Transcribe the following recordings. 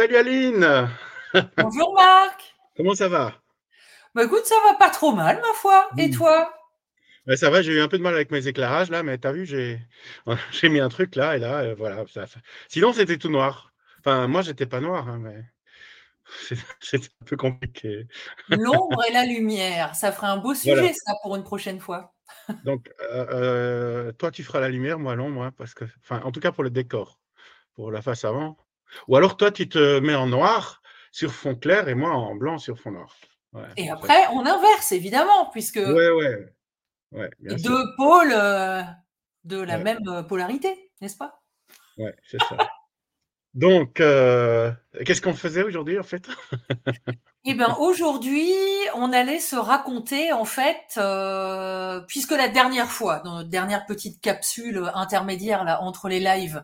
Salut Aline! Bonjour Marc! Comment ça va? Bah écoute, ça va pas trop mal, ma foi. Et toi? Bah, ça va, j'ai eu un peu de mal avec mes éclairages là, mais tu as vu, j'ai mis un truc là et là, heu, voilà, ça sinon c'était tout noir. Enfin, moi j'étais pas noir, hein, mais c'est c'était un peu compliqué. L'ombre et la lumière, ça ferait un beau Voilà. sujet ça pour une prochaine fois. Donc, heu heu, toi tu feras la lumière, moi l'ombre, hein, parce que enfin, en tout cas pour le décor, pour la face avant. Ou alors toi tu te mets en noir sur fond clair et moi en blanc sur fond noir. Ouais, Et après, on inverse évidemment, puisque Ouais, ouais, ouais, bien les sûr. 2 pôles, heu, de la même, heu, polarité, n'est-ce pas? Ouais, c'est ça. Donc, heu, qu'est-ce qu'on faisait aujourd'hui en fait? Eh ben, aujourd'hui, on allait se raconter en fait, heu, puisque la dernière fois, dans notre dernière petite capsule, intermédiaire là, entre les lives,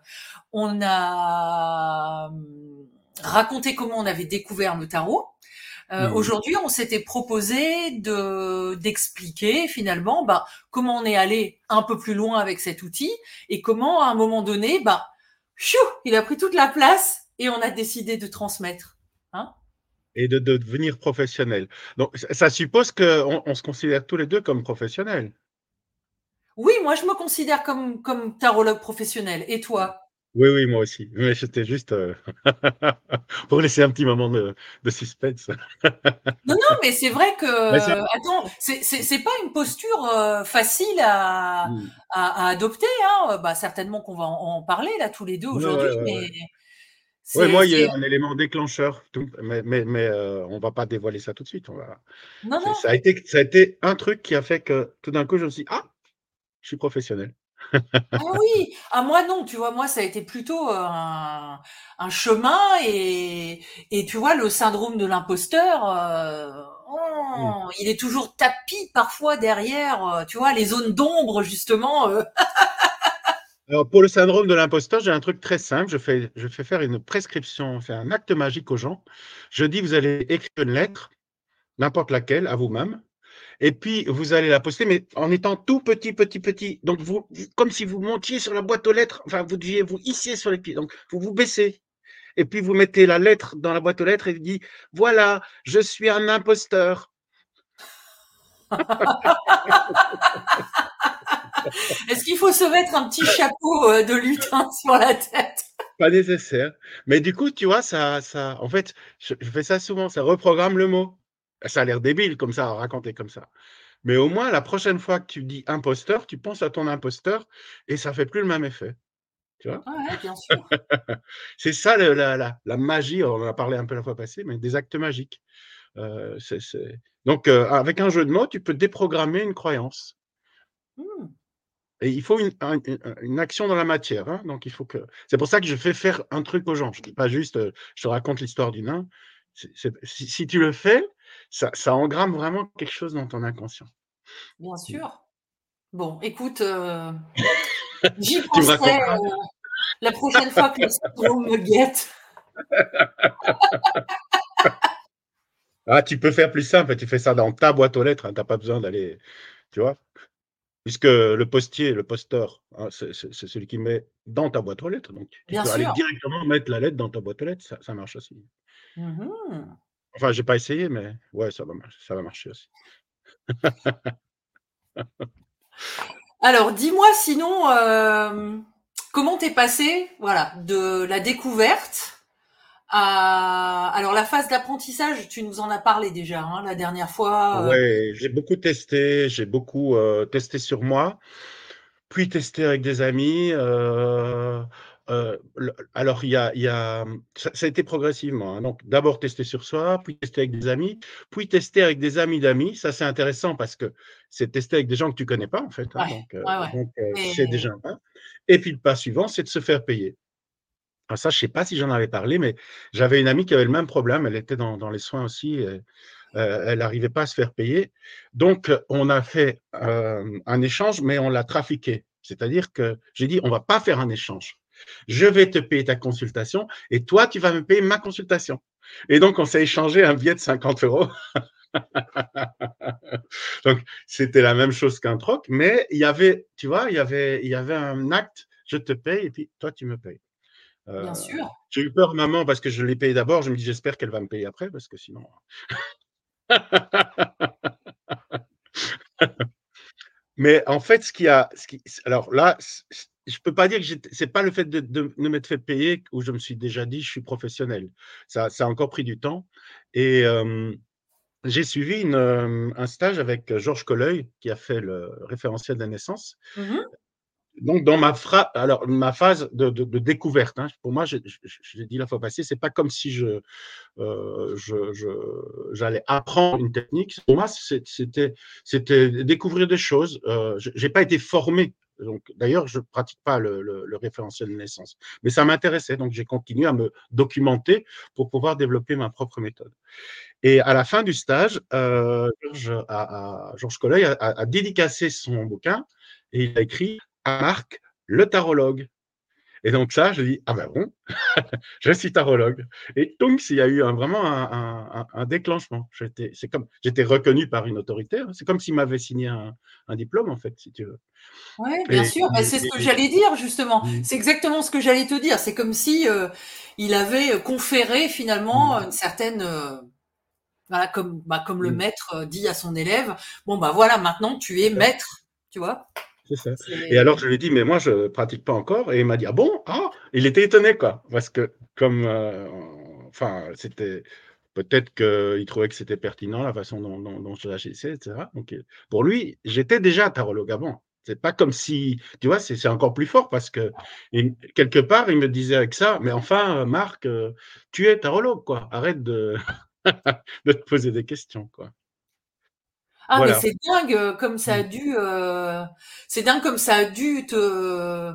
on a, mmh, raconté comment on avait découvert le tarot. Heu, Mmh mh. aujourd'hui, on s'était proposé de d'expliquer finalement, bah, comment on est allé un peu plus loin avec cet outil et comment à un moment donné, bah, fiou, il a pris toute la place et on a décidé de transmettre, hein? Et de de devenir professionnel. Donc ça suppose qu'on on se considère tous les 2 comme professionnels? Oui, moi je me considère comme comme tarologue professionnel et toi? Oui, oui, moi aussi. Mais c'était juste, heu, pour laisser un petit moment de de suspense. Non, non, mais c'est vrai que Mais attends, c'est pas une posture, heu, facile à Mmh. à à adopter, hein, bah, certainement qu'on va en en parler là tous les 2 Ouais, aujourd'hui, ouais, ouais, ouais. mais Ouais, c'est moi, il y a un élément déclencheur, tout mais mais mais heu, on va pas dévoiler ça tout de suite, on va non, non. ça a été ça a été un truc qui a fait que tout d'un coup je me suis dit: «Ah! Je suis professionnel». Ah oui! Ah moi non, tu vois? Moi ça a été plutôt, heu, un un chemin et et tu vois le syndrome de l'imposteur, heu, Mmh. oh, il est toujours tapi parfois derrière, heu, tu vois les zones d'ombre justement, Alors pour le syndrome de l'imposteur, j'ai un truc très simple, je fais je fais faire une prescription, c'est un acte magique aux gens. Je dis: «Vous allez écrire une lettre, n'importe laquelle, à vous-même et puis vous allez la poster, mais en étant tout petit, petit, petit. Donc vous comme si vous montiez sur la boîte aux lettres, enfin vous deviez vous hisser sur les pieds, donc vous vous baissez et puis vous mettez la lettre dans la boîte aux lettres et vous dites: «Voilà, je suis un imposteur». Est-ce qu'il faut se mettre un petit chapeau, heu, de lutin sur la tête? Pas nécessaire. Mais du coup, tu vois, ça ça en fait, je je fais ça souvent, ça reprogramme le mot. Ça a l'air débile comme ça, à raconter comme ça. Mais au moins, la prochaine fois que tu dis imposteur, tu penses à ton imposteur et ça fait plus le même effet, tu vois? Ouais, ouais, bien sûr. C'est ça le la la la magie, on en a parlé un peu la fois passée, mais des actes magiques. C'est donc heu, avec un jeu de mots, tu peux déprogrammer une croyance. Mmh. Et il faut une un une une action dans la matière, hein, donc il faut que c'est pour ça que je fais faire un truc aux gens. Je dis pas juste, heu, je te raconte l'histoire du nain. Si tu le fais, ça ça engramme vraiment quelque chose dans ton inconscient. Bien Mmh. sûr. Bon, écoute, heu, j'y penserai, heu, la prochaine fois que le syndrome me guette. Ah, tu peux faire plus simple, tu fais ça dans ta boîte aux lettres, hein, tu as pas besoin d'aller tu vois? Puisque le postier, le posteur, hein, c'est celui qui met dans ta boîte aux lettres, donc tu Bien peux aller directement mettre la lettre dans ta boîte aux lettres, ça ça marche aussi. Mmh mh. Enfin, j'ai pas essayé, mais ouais, ça va marcher ça va marcher aussi. Alors dis-moi sinon, hem, comment tu es passé, voilà, de la découverte à alors la phase d'apprentissage, tu nous en as parlé déjà, hein, la dernière fois, heu Ouais, j'ai beaucoup testé, j'ai beaucoup, heu, testé sur moi, puis testé avec des amis, le alors il y a il y a, mmh, ça ça a été progressivement, hein, donc d'abord tester sur soi, puis tester avec des amis, puis tester avec des amis d'amis. Ça, c'est intéressant parce que c'est tester avec des gens que tu connais pas, en fait, hein, ouais, donc heu ouais, ouais donc heu, et c'est déjà un et puis le pas suivant, c'est de se faire payer. Alors ça, je sais pas si j'en avais parlé, mais j'avais une amie qui avait le même problème, elle était dans dans les soins aussi et elle n'arrivait pas à se faire payer. Donc, on a fait, un échange, mais on l'a trafiqué. C'est-à-dire que j'ai dit: «On va pas faire un échange. Je vais te payer ta consultation et toi, tu vas me payer ma consultation» et donc on s'est échangé un billet de 50 €. Donc c'était la même chose qu'un troc, mais il y avait tu vois, il y avait il y avait un acte: «Je te paye et puis toi, tu me payes». Bien sûr. J'ai eu peur, maman, parce que je l'ai payé d'abord. Je me dis, j'espère qu'elle va me payer après, parce que sinon. Mais en fait, ce qui a. Ce qui, alors là, je peux pas dire que c'est pas le fait de, de, m'être fait payer où je me suis déjà dit je suis professionnel. Ça, ça a encore pris du temps. Et j'ai suivi une, un stage avec Georges Colleuil, qui a fait le référentiel de la naissance. Mmh donc, dans ma, alors, ma phase de, découverte, hein, pour moi, je, l'ai dit la fois passée, c'est pas comme si je, euh, j'allais apprendre une technique. Pour moi, c'était, c'était découvrir des choses. Euh, je n'ai pas été formé. Donc, d'ailleurs, je ne pratique pas le, référentiel de naissance. Mais ça m'intéressait, donc j'ai continué à me documenter pour pouvoir développer ma propre méthode. Et à la fin du stage, euh, Georges, Colleuil a, a dédicacé son bouquin et il a écrit Marc, le tarologue. Et donc ça, je dis, ah ben bon, je suis tarologue. Et donc, il y a eu vraiment un, déclenchement. C'est comme, j'étais reconnu par une autorité. Hein. C'est comme s'il m'avait signé un, diplôme, en fait, si tu veux. Oui, bien sûr. c'est ce que j'allais dire, justement. Mmh. C'est exactement ce que j'allais te dire. C'est comme si euh, il avait conféré finalement mmh. une certaine... Euh, comme, bah, comme le mmh. maître euh, dit à son élève, bon, bah voilà, maintenant tu es maître, tu vois. C'est ça. Et alors, je lui ai dit, mais moi, je ne pratique pas encore. Et il m'a dit, ah bon? Ah Il était étonné, quoi. Parce que, comme. Euh, enfin, c'était. Peut-être qu'il trouvait que c'était pertinent la façon dont, dont, je l'agissais, etc. Donc, pour lui, j'étais déjà tarologue avant. C'est pas comme si, tu vois, c'est encore plus fort parce que quelque part, il me disait avec ça, mais enfin, Marc, euh, tu es tarologue, quoi. Arrête de, de te poser des questions, quoi. Ah mais c'est dingue euh, comme ça a mmh. dû euh, c'est dingue comme ça a dû te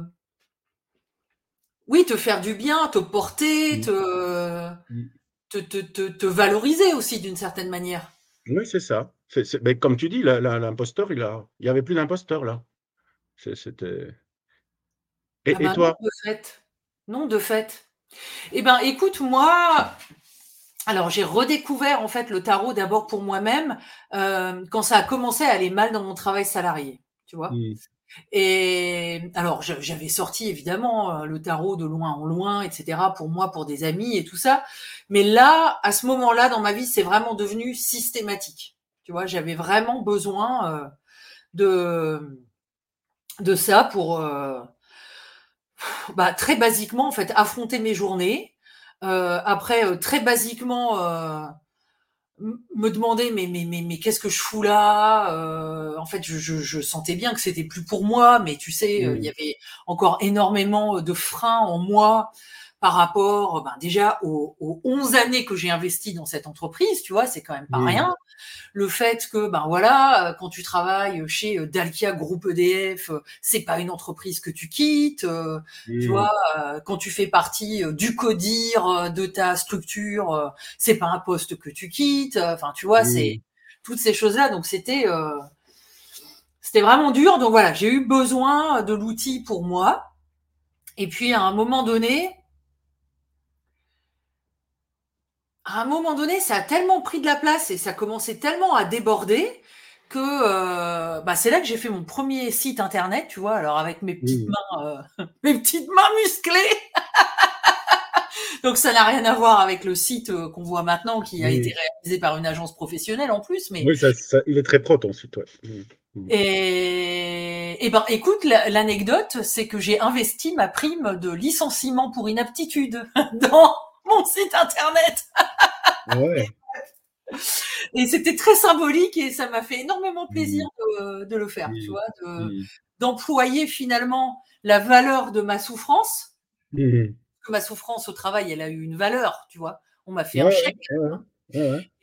oui te faire du bien, te porter, mmh. Mmh. te, te, te, te, valoriser aussi d'une certaine manière. Oui, c'est ça. mais comme tu dis, l'imposteur, il a, il y avait plus d'imposteur là. C'était. Et, ah bah toi Non, de fait. Non, de fait. Eh ben, écoute, moi, alors j'ai redécouvert en fait le tarot d'abord pour moi-même euh, quand ça a commencé à aller mal dans mon travail salarié, tu vois. Mmh. Et alors j'avais sorti évidemment euh, le tarot de loin en loin, etc. pour moi, pour des amis et tout ça. Mais là, à ce moment-là dans ma vie, c'est vraiment devenu systématique. Tu vois, j'avais vraiment besoin euh, de de ça pour bah, très basiquement en fait affronter mes journées euh, après, euh, très basiquement, euh, me demander mais mais mais, mais qu'est-ce que je fous là En fait, je, je, je, sentais bien que c'était plus pour moi, mais tu sais, il y mmh. avait encore énormément de freins en moi par rapport ben, déjà aux, aux 11 années que j'ai investi dans cette entreprise, tu vois, c'est quand même pas rien. Le fait que, ben voilà, euh, quand tu travailles chez euh, Dalkia Groupe EDF, euh, c'est pas une entreprise que tu quittes, tu vois, quand tu fais partie du codir de ta structure, c'est pas un poste que tu quittes, enfin, tu vois, c'est toutes ces choses-là. Donc c'était c'était vraiment dur. Donc voilà, j'ai eu besoin de l'outil pour moi. Et puis à un moment donné, à un moment donné, ça a tellement pris de la place et ça commençait tellement à déborder que euh, bah, c'est là que j'ai fait mon premier site internet, tu vois, alors avec mes petites mmh. mains, euh, mes petites mains musclées. Donc ça n'a rien à voir avec le site euh, qu'on voit maintenant, qui a été réalisé par une agence professionnelle en plus. Mais oui, ça, il est très pro ton site. Ouais. Mmh. Mmh. Et, et ben, écoute, l'anecdote, c'est que j'ai investi ma prime de licenciement pour inaptitude dans mon site internet. ouais. Et c'était très symbolique et ça m'a fait énormément plaisir mmh. de, le faire, tu vois, mmh. d'employer finalement la valeur de ma souffrance. Mmh. Que ma souffrance au travail, elle a eu une valeur, tu vois. On m'a fait un chèque.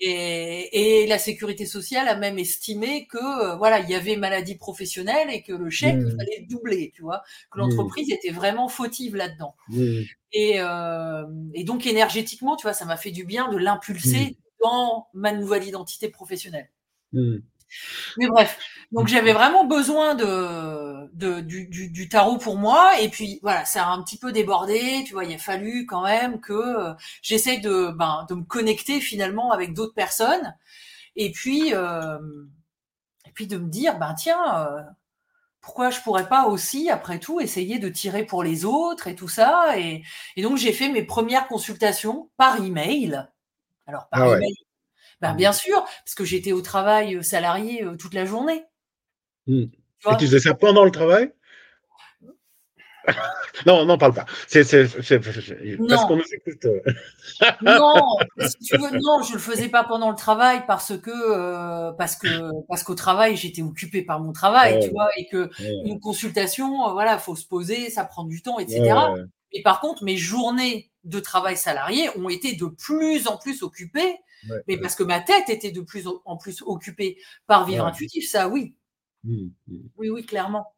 Et, et, la sécurité sociale a même estimé que euh, voilà, il y avait maladie professionnelle et que le chèque il fallait doubler, tu vois, que l'entreprise était vraiment fautive là-dedans. Et, euh, et, donc énergétiquement, tu vois, ça m'a fait du bien de l'impulser dans ma nouvelle identité professionnelle. Mais bref, donc j'avais vraiment besoin de, de du, du, du, tarot pour moi. Et puis voilà, ça a un petit peu débordé. Tu vois, il a fallu quand même que euh, j'essaie de, ben, de me connecter finalement avec d'autres personnes. Et puis, euh, et puis de me dire, ben tiens, euh, pourquoi je pourrais pas aussi, après tout, essayer de tirer pour les autres et tout ça et, donc j'ai fait mes premières consultations par email. Alors par ah email, ben, bien sûr, parce que j'étais au travail salarié toute la journée. Mmh. et tu faisais ça pendant le travail? Non, non, parle pas. C'est, parce qu'on nous écoute. Euh. non, si tu veux, non, je le faisais pas pendant le travail parce que euh, parce que parce qu'au travail j'étais occupé par mon travail, tu vois, et que une consultation, voilà, faut se poser, ça prend du temps, etc. Et par contre, mes journées de travail salarié ont été de plus en plus occupées, mais parce que ma tête était de plus en plus occupée par vivre intuitif, ça, oui. Mmh, mmh. Oui, oui, clairement.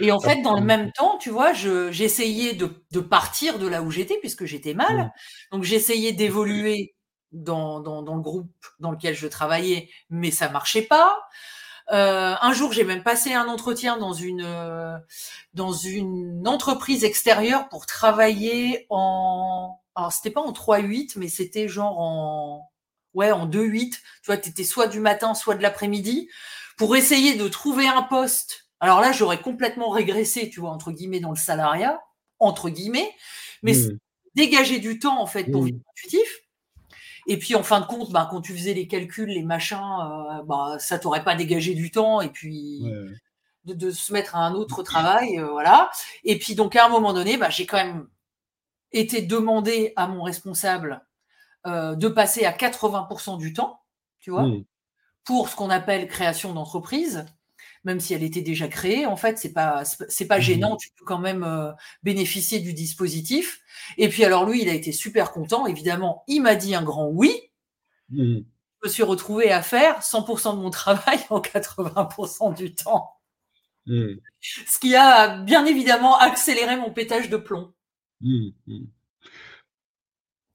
Et en fait, dans le même temps, tu vois, j'essayais de, partir de là où j'étais, puisque j'étais mal. Donc, j'essayais d'évoluer dans, le groupe dans lequel je travaillais, mais ça marchait pas. Euh, un jour, j'ai même passé un entretien dans une dans une entreprise extérieure pour travailler en alors c'était pas en 3-8, mais c'était genre en ouais en 2-8. Tu vois, tu étais soit du matin, soit de l'après-midi pour essayer de trouver un poste alors là, j'aurais complètement régressé, tu vois, entre guillemets, dans le salariat, entre guillemets, mais mmh. dégager du temps, en fait, pour mmh. vivre intuitif. Et puis, en fin de compte, bah, quand tu faisais les calculs, les machins, euh, bah, ça t'aurait pas dégagé du temps. Et puis, de, se mettre à un autre travail, euh, voilà. Et puis, donc, à un moment donné, bah, j'ai quand même été demandé à mon responsable euh, de passer à 80% du temps, tu vois, mmh. pour ce qu'on appelle création d'entreprise même si elle était déjà créée, en fait, c'est pas c'est pas gênant, mmh. tu peux quand même euh, bénéficier du dispositif. Et puis alors lui, il a été super content, évidemment, il m'a dit un grand oui. Mmh. Je me suis retrouvé à faire 100% de mon travail en 80% du temps. Mmh. Ce qui a bien évidemment accéléré mon pétage de plomb.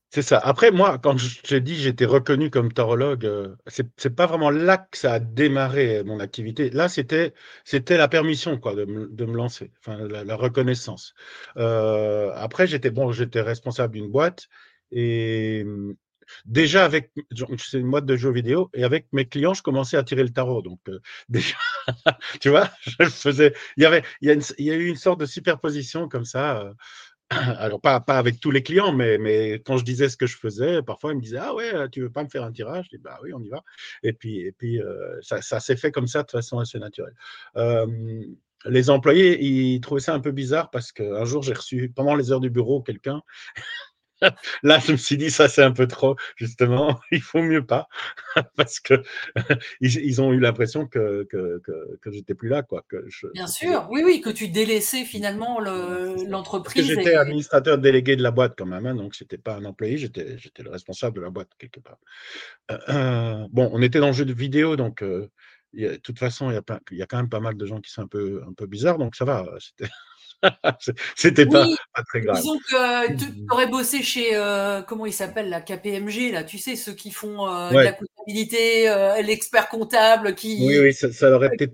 C'est ça. Après, moi, quand je t'ai dit j'étais reconnu comme tarologue, euh, c'est pas vraiment là que ça a démarré mon activité. Là, c'était la permission quoi de me, lancer, enfin la, reconnaissance. Euh, après, j'étais bon, j'étais responsable d'une boîte et déjà avec c'est une boîte de jeux vidéo et avec mes clients, je commençais à tirer le tarot. Donc euh, déjà, tu vois, je faisais. Il y avait il y a, il y a eu une sorte de superposition comme ça alors pas, avec tous les clients, mais, quand je disais ce que je faisais, parfois ils me disaient Ah ouais, tu veux pas me faire un tirage? Je dis Bah oui, on y va. Et puis, et puis euh, ça, ça s'est fait comme ça de façon assez naturelle. les employés, ils trouvaient ça un peu bizarre parce qu'un jour, j'ai reçu, pendant les heures du bureau, quelqu'un Là, je me suis dit, ça, c'est un peu trop, justement. Il faut mieux pas, parce que ils, ont eu l'impression que, que, que, j'étais plus là, quoi. Que Bien sûr, oui, oui, que tu délaissais finalement l'entreprise. j'étais administrateur délégué de la boîte quand même, hein, donc c'était pas un employé, j'étais, j'étais le responsable de la boîte quelque part. Euh, euh, bon, on était dans le jeu de vidéo, donc euh, de toute façon, il y, a il y a quand même pas mal de gens qui sont un peu, un peu bizarres, donc ça va. C'était C'était pas, très grave. Disons que tu mmh. aurais bossé chez, euh, comment il s'appelle, la KPMG, là, tu sais, ceux qui font euh, la comptabilité, euh, l'expert comptable qui. Oui, oui, ça, ça aurait peut-être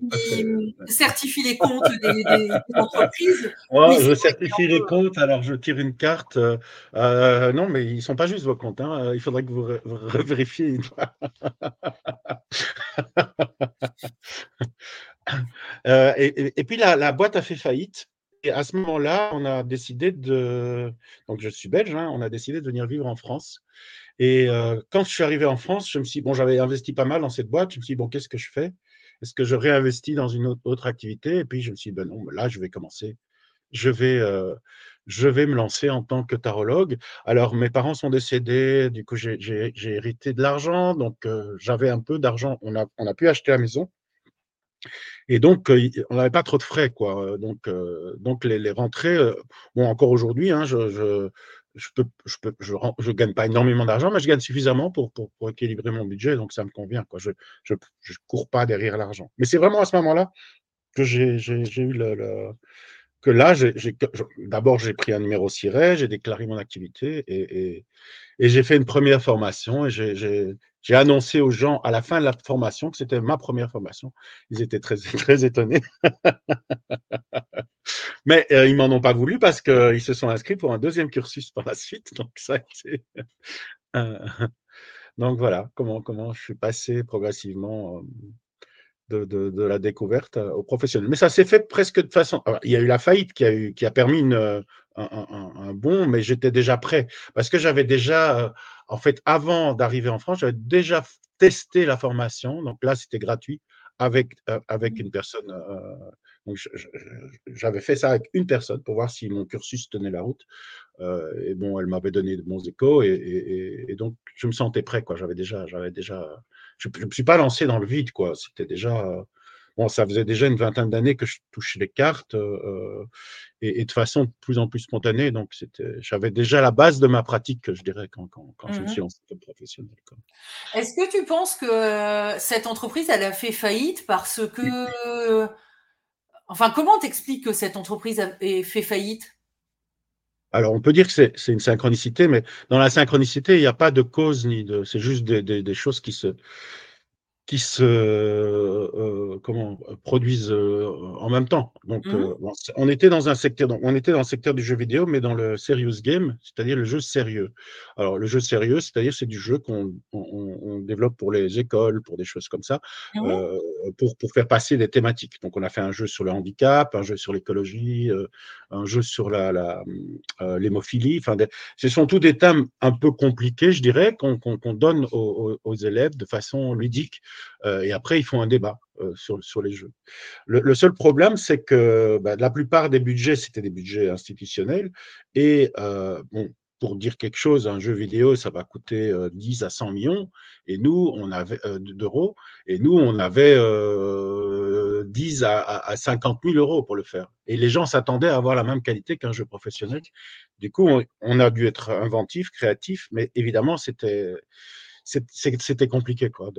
certifie les comptes des, entreprises. je certifie les comptes, alors je tire une carte. non, mais ils sont pas juste vos comptes, hein, il faudrait que vous, vérifiez une fois. et, et, puis la, la boîte a fait faillite. Et à ce moment-là, on a décidé de. Donc, je suis belge, hein, on a décidé de venir vivre en France. Et euh, quand je suis arrivé en France, je me suis bon, j'avais investi pas mal dans cette boîte. Je me suis dit, bon, qu'est-ce que je fais? Est-ce que je réinvestis dans une autre, activité? Et puis, je me suis dit, ben non, là, je vais commencer. Je vais, euh, je vais me lancer en tant que tarologue. Alors, mes parents sont décédés, du coup, j'ai hérité de l'argent. Donc, euh, j'avais un peu d'argent. On a, on a pu acheter la maison. Et donc, euh, on n'avait pas trop de frais, quoi. Euh, donc, euh, donc les, rentrées, bon, encore aujourd'hui, hein, je, je, je, peux, je, peux, je, je gagne pas énormément d'argent, mais je gagne suffisamment pour, pour, équilibrer mon budget, donc ça me convient, quoi. Je ne cours pas derrière l'argent. Mais c'est vraiment à ce moment-là que j'ai eu le, que là, d'abord, j'ai pris un numéro SIRET, j'ai déclaré mon activité et, et, et j'ai fait une première formation et j'ai j'ai annoncé aux gens à la fin de la formation que c'était ma première formation. Ils étaient très, très étonnés. Mais euh, ils m'en ont pas voulu parce qu'ils se sont inscrits pour un deuxième cursus par la suite. Donc, ça, euh, donc voilà comment, comment je suis passé progressivement de, la découverte aux professionnels. Mais ça s'est fait presque de façon. il y a eu la faillite qui a, eu, qui a permis une, un, bon, mais j'étais déjà prêt parce que j'avais déjà, en fait, avant d'arriver en France, j'avais déjà testé la formation. Donc là, c'était gratuit avec, avec mmh. une personne donc, j'avais fait ça avec une personne pour voir si mon cursus tenait la route. Euh, et bon, elle m'avait donné de bons échos et, donc je me sentais prêt. Quoi. J'avais déjà, j'avais déjà, je ne me suis pas lancé dans le vide. Quoi. C'était déjà, bon, ça faisait déjà une vingtaine d'années que je touchais les cartes euh, et, de façon de plus en plus spontanée. Donc, j'avais déjà la base de ma pratique, je dirais, quand, quand, quand je me mmh suis lancé comme professionnel. Est-ce que tu penses que euh, cette entreprise, elle a fait faillite parce que Enfin, comment t'expliques que cette entreprise a fait faillite? Alors, on peut dire que c'est une synchronicité, mais dans la synchronicité, il n'y a pas de cause ni de. C'est juste des, choses qui se, qui se euh, comment produisent euh, en même temps. Donc, mmh euh, on était dans un secteur, on était dans le secteur du jeu vidéo, mais dans le serious game, c'est-à-dire le jeu sérieux. Alors, le jeu sérieux, c'est-à-dire c'est du jeu qu'on on, développe pour les écoles, pour des choses comme ça, mmh pour, pour faire passer des thématiques. Donc, on a fait un jeu sur le handicap, un jeu sur l'écologie, un jeu sur la, l'hémophilie. enfin, ce sont tous des thèmes un peu compliqués, je dirais, qu'on donne aux, aux élèves de façon ludique euh, et après, ils font un débat euh, sur, sur les jeux. Le, seul problème, c'est que bah, la plupart des budgets, c'était des budgets institutionnels. Et euh, bon, pour dire quelque chose, un jeu vidéo, ça va coûter 10 à 100 millions, et nous, on avait d'euros, et nous, on avait 10 à, à, 50 000 euros pour le faire. Et les gens s'attendaient à avoir la même qualité qu'un jeu professionnel. Du coup, on, a dû être inventif, créatif, mais évidemment, c'était compliqué. Quoi,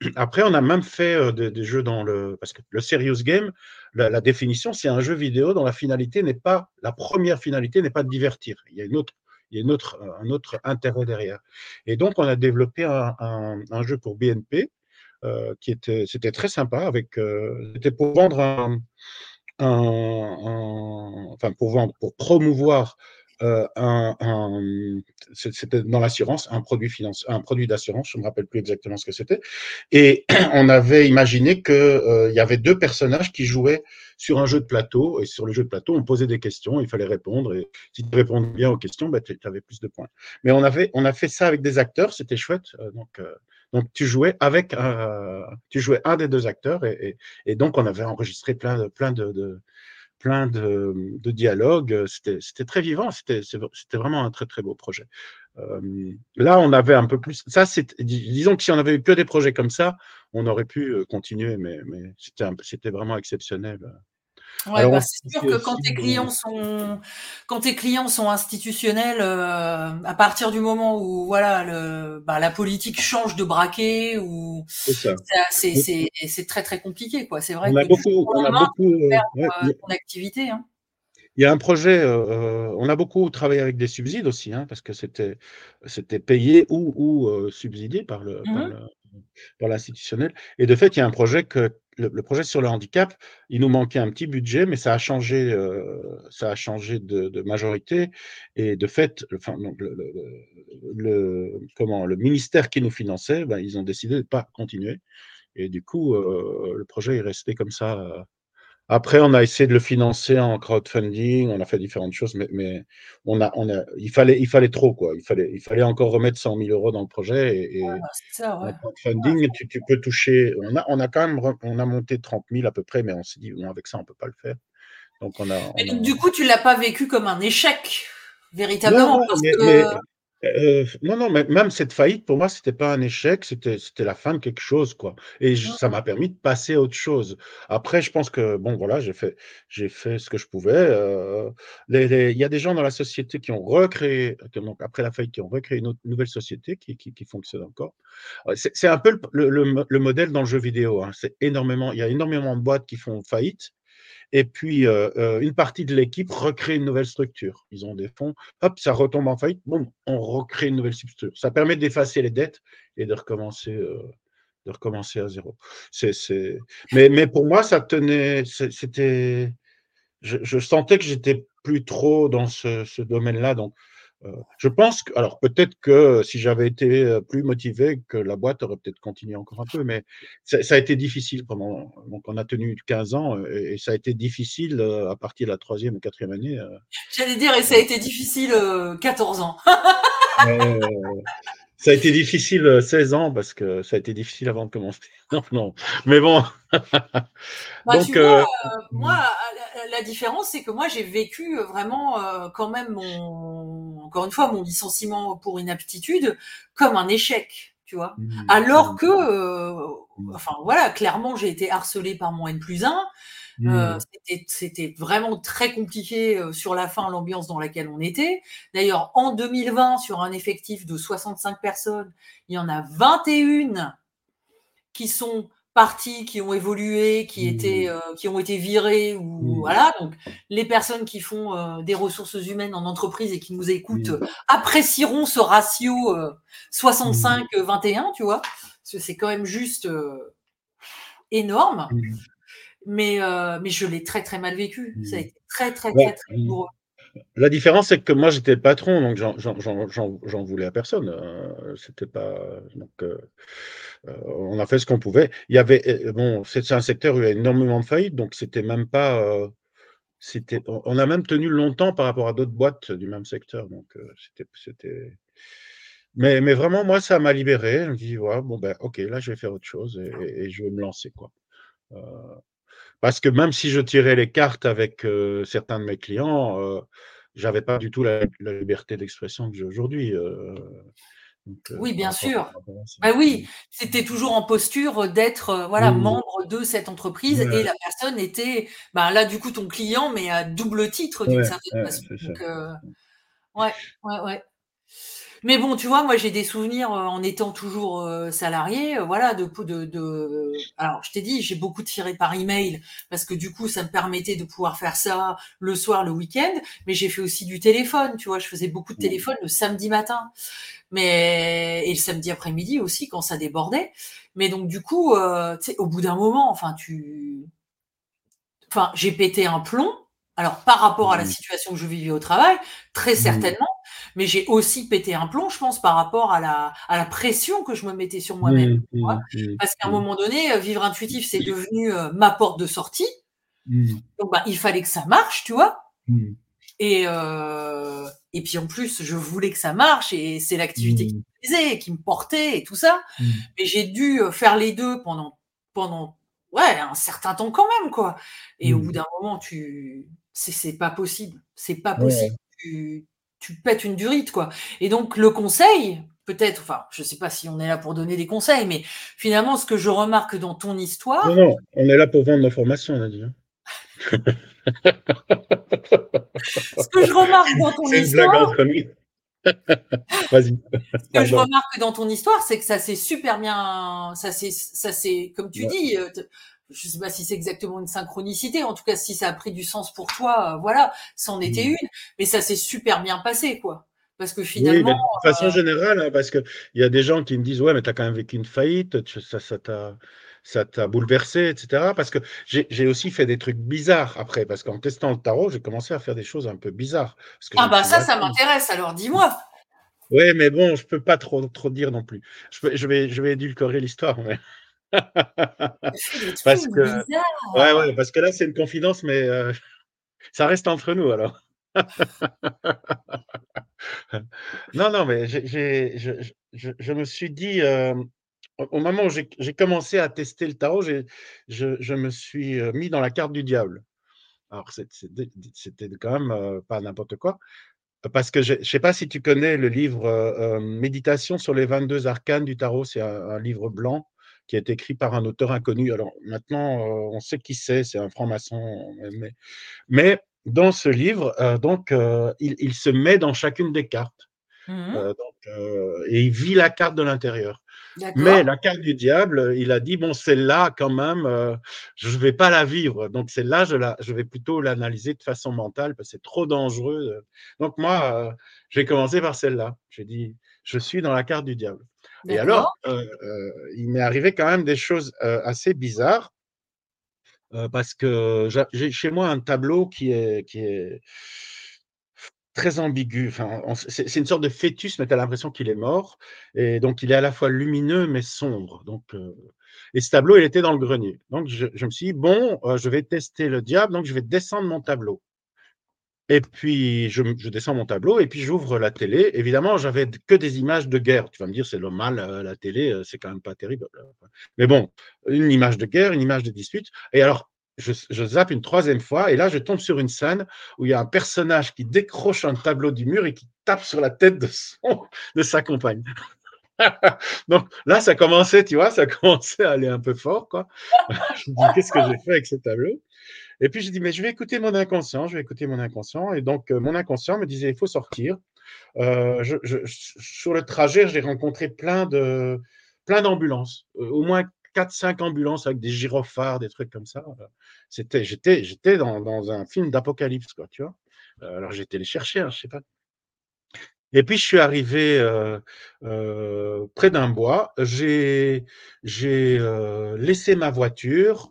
Après, on a même fait euh, des, jeux dans le. Parce que le serious game, la, définition, c'est un jeu vidéo dont la finalité n'est pas. La première finalité n'est pas de divertir. Il y a une autre. Il y a un autre intérêt derrière. Et donc, on a développé un, un, jeu pour BNP euh, qui était, c'était très sympa. Avec, euh, c'était pour vendre un, enfin pour vendre, pour promouvoir euh, un, c'était dans l'assurance, un produit finance, un produit d'assurance, je me rappelle plus exactement ce que c'était. Et on avait imaginé que euh, il y avait deux personnages qui jouaient sur un jeu de plateau. Et sur le jeu de plateau, on posait des questions, il fallait répondre. Et si tu répondais bien aux questions, bah, tu avais plus de points. Mais on avait, on a fait ça avec des acteurs, c'était chouette. Euh, donc donc tu jouais avec, tu jouais un des deux acteurs et, et, donc on avait enregistré plein de, plein de, de plein de, de dialogues. C'était très vivant. C'était vraiment un très, très beau projet. là, on avait un peu plus. Ça, disons que si on avait eu que des projets comme ça, on aurait pu continuer, mais, mais c'était vraiment exceptionnel. Ouais, bah, c'est sûr que quand tes clients sont quand tes clients sont institutionnels, euh, à partir du moment où voilà le bah, la politique change de braquet ou c'est très très compliqué quoi. C'est vrai on que a beaucoup, on a beaucoup euh, euh, ton activité. Hein. Il y a un projet, on a beaucoup travaillé avec des subsides aussi, hein, parce que c'était c'était payé ou, ou subsidié par le, par mmh le par l'institutionnel. Et de fait, il y a un projet que le, projet sur le handicap, il nous manquait un petit budget, mais ça a changé, euh, ça a changé de, majorité. Et de fait, enfin, le, comment, le ministère qui nous finançait, ben, ils ont décidé de ne pas continuer. Et du coup, euh, le projet est resté comme ça euh, après, on a essayé de le financer en crowdfunding, on a fait différentes choses, mais, mais on a, on a, il, fallait, il fallait trop, quoi. Il fallait, il fallait encore remettre 100 000 euros dans le projet. Et, bah, ça, en crowdfunding, tu, tu, peux toucher. On a, on a quand même on a monté 30 000 à peu près, mais on s'est dit, avec ça, on ne peut pas le faire. Donc, on a, du coup, tu ne l'as pas vécu comme un échec, véritablement. parce que... Euh, non, non, mais même cette faillite, pour moi, c'était pas un échec, c'était, c'était la fin de quelque chose, quoi. Et ça m'a permis de passer à autre chose. Après, je pense que, bon, voilà, j'ai fait, j'ai fait ce que je pouvais. Euh, il y a des gens dans la société qui ont recréé, donc après la faillite, qui ont recréé une nouvelle société qui, qui, qui fonctionne encore. C'est, c'est un peu le, le, le, modèle dans le jeu vidéo. Hein. C'est énormément, il y a énormément de boîtes qui font faillite et puis, euh, euh, une partie de l'équipe recrée une nouvelle structure. Ils ont des fonds, hop, ça retombe en faillite, bon, on recrée une nouvelle structure. Ça permet d'effacer les dettes et de recommencer, euh, à zéro. Mais pour moi, ça tenait, c'était, je, sentais que j'étais plus trop dans ce, ce domaine-là. Donc, je pense que, alors peut-être que si j'avais été plus motivé, que la boîte aurait peut-être continué encore un peu, mais ça, a été difficile pendant. Donc on a tenu 15 ans et, ça a été difficile à partir de la troisième ou quatrième année. J'allais dire, et ça a été difficile 14 ans. Ça a été difficile 16 ans parce que ça a été difficile avant de commencer. Non, non. Mais bon. Bah, Donc, vois, moi, la différence, c'est que moi, j'ai vécu euh, vraiment euh, quand même mon, encore une fois, mon licenciement pour inaptitude comme un échec, tu vois. Mmh. Alors mmh. que, euh, mmh. enfin voilà, clairement, j'ai été harcelée par mon N plus 1. c'était vraiment très compliqué sur la fin, l'ambiance dans laquelle on était. D'ailleurs, en 2020, sur un effectif de 65 personnes, il y en a 21 qui sont parties qui ont évolué, qui mmh. étaient, euh, qui ont été virées ou mmh. voilà. Donc les personnes qui font euh, des ressources humaines en entreprise et qui nous écoutent mmh. apprécieront ce ratio 65-21, tu vois, parce que c'est quand même juste euh, énorme. Mais mais je l'ai très très mal vécu. Ça a été très très très très, douloureux. La différence, c'est que moi, j'étais le patron, donc j'en voulais à personne. C'était pas. Donc, euh, on a fait ce qu'on pouvait. Il y avait, euh, bon, c'est un secteur où il y a énormément de faillites, donc c'était même pas. Euh, on a même tenu longtemps par rapport à d'autres boîtes du même secteur. Donc, c'était, Mais, mais, vraiment, moi, ça m'a libéré. Je me dis, bon, ben, ok, là, je vais faire autre chose et, je vais me lancer, quoi. Parce que même si je tirais les cartes avec certains de mes clients, j'avais pas du tout la, liberté d'expression que j'ai aujourd'hui. Euh, oui, bien sûr. Bah oui, c'était toujours en posture d'être euh, voilà membre de cette entreprise et la personne était bah, là du coup ton client mais à double titre d'une certaine façon. Euh, ouais, ouais, ouais. Mais bon, tu vois, moi j'ai des souvenirs en étant toujours salarié, voilà, de, de, de, Alors, je t'ai dit, j'ai beaucoup tiré par email parce que du coup, ça me permettait de pouvoir faire ça le soir, le week-end. Mais j'ai fait aussi du téléphone, tu vois, je faisais beaucoup de mmh. téléphone le samedi matin mais et le samedi après-midi aussi quand ça débordait. Mais donc du coup, euh, au bout d'un moment, enfin tu, enfin j'ai pété un plomb. Alors par rapport à la mmh. situation que je vivais au travail, très mmh. certainement, mais j'ai aussi pété un plomb, je pense, par rapport à la, à la pression que je me mettais sur moi-même. Mmh, Parce qu'à un moment donné, euh, vivre intuitif, c'est devenu euh, ma porte de sortie. Donc bah, il fallait que ça marche, tu vois. Et, euh, et puis en plus, je voulais que ça marche et c'est l'activité qui mmh. me plaisait, qui me portait et tout ça. Mmh. Mais j'ai dû faire les deux pendant, pendant ouais, un certain temps quand même, quoi. Et au bout mmh. d'un moment, tu, c'est pas possible. C'est pas possible. Tu, tu pètes une durite, quoi. Et donc, le conseil, peut-être, enfin, je sais pas si on est là pour donner des conseils, mais finalement, ce que je remarque dans ton histoire. Non, non, on est là pour vendre nos formations, on a dit. Hein. Ce que je remarque dans ton histoire. Vas-y. Ce que je remarque dans ton histoire, c'est que ça s'est super bien. Ça c'est, comme tu dis. Je sais pas si c'est exactement une synchronicité. En tout cas, si ça a pris du sens pour toi, euh, voilà, c'en était mm. une. Mais ça s'est super bien passé, quoi. Parce que finalement. de façon euh, générale, hein, parce qu'il y a des gens qui me disent Ouais, mais tu as quand même vécu une faillite, ça, ça t'a ça t'a bouleversé, etc. Parce que j'ai aussi fait des trucs bizarres après, parce qu'en testant le tarot, j'ai commencé à faire des choses un peu bizarres. ah bah ça, ça m'intéresse, alors dis-moi. Oui, mais bon, je peux pas trop, trop dire non plus. Je, je vais, je vais édulcorer l'histoire. Mais... parce que, ouais, ouais, parce que là, c'est une confidence, mais euh, ça reste entre nous alors. non, non, mais j'ai, je, je, je, me suis dit, euh, au moment où j'ai commencé à tester le tarot, je, me suis mis dans la carte du diable. Alors, c'était quand même pas n'importe quoi, parce que je ne sais pas si tu connais le livre Méditation sur les 22 arcanes du tarot, c'est un, livre blanc qui est écrit par un auteur inconnu. Alors maintenant, on sait qui c'est, c'est un franc-maçon. Mais, dans ce livre, donc, il, se met dans chacune des cartes. Mmh et il vit la carte de l'intérieur. Mais la carte du diable, il a dit bon, celle-là, quand même, euh, je ne vais pas la vivre. Donc, celle-là, je, je vais plutôt l'analyser de façon mentale parce que c'est trop dangereux. Donc, moi, euh, j'ai commencé par celle-là. J'ai dit je suis dans la carte du diable. Et alors, euh, il m'est arrivé quand même des choses assez bizarres parce que j'ai chez moi un tableau qui est, qui est très ambigu. Enfin, c'est une sorte de fœtus, mais tu as l'impression qu'il est mort. Et donc, il est à la fois lumineux, mais sombre. Donc, euh, et ce tableau, il était dans le grenier. Donc, je, me suis dit, bon, euh, je vais tester le diable, donc je vais descendre mon tableau. Et puis, je, descends mon tableau et puis j'ouvre la télé. Évidemment, j'avais que des images de guerre. Tu vas me dire, c'est le mal, euh, la télé, c'est quand même pas terrible. Mais bon, une image de guerre, une image de dispute. Et alors, je, zappe une troisième fois, et là, je tombe sur une scène où il y a un personnage qui décroche un tableau du mur et qui tape sur la tête de, son, de sa compagne. Donc là, ça commençait, tu vois, ça commençait à aller un peu fort, je me dis, qu'est-ce que j'ai fait avec ce tableau? Et puis, je dis, mais je vais écouter mon inconscient, je vais écouter mon inconscient. Et donc, euh, mon inconscient me disait, il faut sortir. Euh, sur le trajet, j'ai rencontré plein de plein d'ambulances, euh, au moins 4-5 ambulances avec des gyrophares, des trucs comme ça. C'était, j'étais, j'étais dans, dans, un film d'apocalypse, quoi, tu vois. Alors j'étais les chercher, hein, je sais pas. Et puis je suis arrivé euh, euh, près d'un bois. J'ai, j'ai laissé ma voiture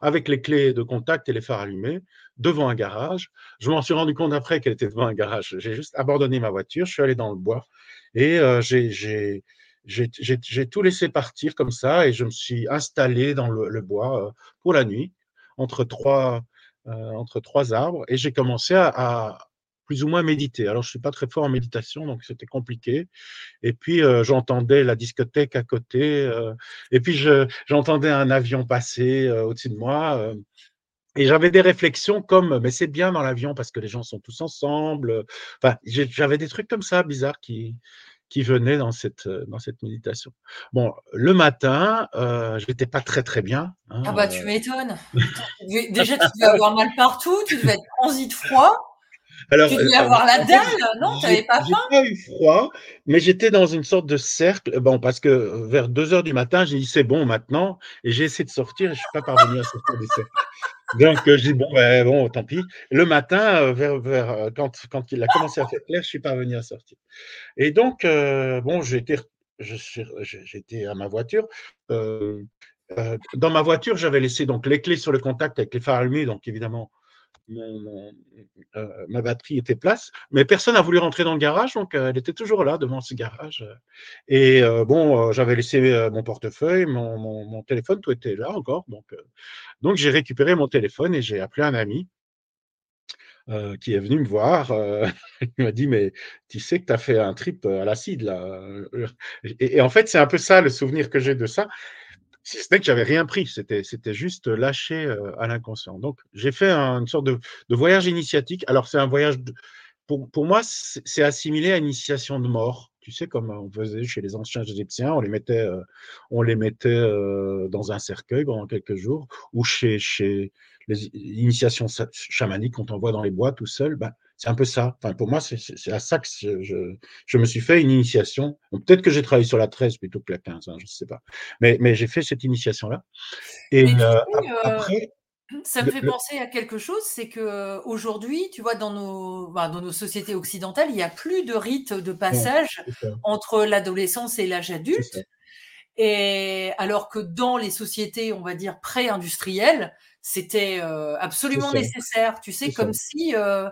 avec les clés de contact et les phares allumés devant un garage. Je m'en suis rendu compte après qu'elle était devant un garage. J'ai juste abandonné ma voiture. Je suis allé dans le bois et j'ai, j'ai j'ai tout laissé partir comme ça et je me suis installé dans le, bois euh, pour la nuit entre trois, euh, entre trois arbres et j'ai commencé à, plus ou moins méditer. Alors, je ne suis pas très fort en méditation, donc c'était compliqué. Et puis, euh, j'entendais la discothèque à côté. et puis, j'entendais un avion passer au-dessus de moi. et j'avais des réflexions comme, mais c'est bien dans l'avion parce que les gens sont tous ensemble. Enfin, j'avais des trucs comme ça, bizarres, qui, qui venaient dans cette, euh, dans cette méditation. Bon, le matin, euh, je n'étais pas très très bien. Hein, ah bah tu euh. m'étonnes. Déjà, tu devais avoir mal partout, tu devais être transi de froid. Alors, tu devais avoir la dalle, non Tu n'avais pas faim J'ai pas eu froid, mais j'étais dans une sorte de cercle. Bon, parce que vers 2 heures du matin, j'ai dit c'est bon maintenant, et j'ai essayé de sortir et je ne suis pas parvenu à sortir des cercles. Donc, je dis bon, ben, bon, tant pis. Le matin, vers, vers, quand, quand il a commencé à faire clair, je ne suis pas venu à sortir. Et donc, euh, bon, j'étais à ma voiture. Euh, euh, dans ma voiture, j'avais laissé donc les clés sur le contact avec les phares allumés, donc évidemment, ma batterie était place, mais personne n'a voulu rentrer dans le garage, donc elle était toujours là devant ce garage. Et bon, j'avais laissé mon portefeuille, mon, téléphone, tout était là encore, donc, j'ai récupéré mon téléphone et j'ai appelé un ami euh, qui est venu me voir. Euh, il m'a dit, mais tu sais que tu as fait un trip à l'acide là. Et, en fait, c'est un peu ça le souvenir que j'ai de ça. Si que j'avais rien pris, c'était, c'était juste lâché euh, à l'inconscient. Donc, j'ai fait une sorte de, voyage initiatique. Alors, c'est un voyage, pour, pour, moi, c'est assimilé à initiation de mort. Tu sais, comme on faisait chez les anciens égyptiens, on les mettait, on les mettait dans un cercueil pendant quelques jours, ou chez, chez, les initiations chamaniques qu'on t'envoie dans les bois tout seul, ben, c'est un peu ça. Enfin, pour moi, c'est à ça que je, je, me suis fait une initiation. Peut-être que j'ai travaillé sur la 13 plutôt que la 15, hein, je ne sais pas. Mais, mais j'ai fait cette initiation-là. Et euh, euh, après. Ça me fait penser à quelque chose, c'est que euh, aujourd'hui, tu vois, dans nos, bah, dans nos sociétés occidentales, il n'y a plus de rite de passage entre l'adolescence et l'âge adulte. Et alors que dans les sociétés, on va dire pré-industrielles, c'était euh, absolument nécessaire. Tu sais, comme si, euh,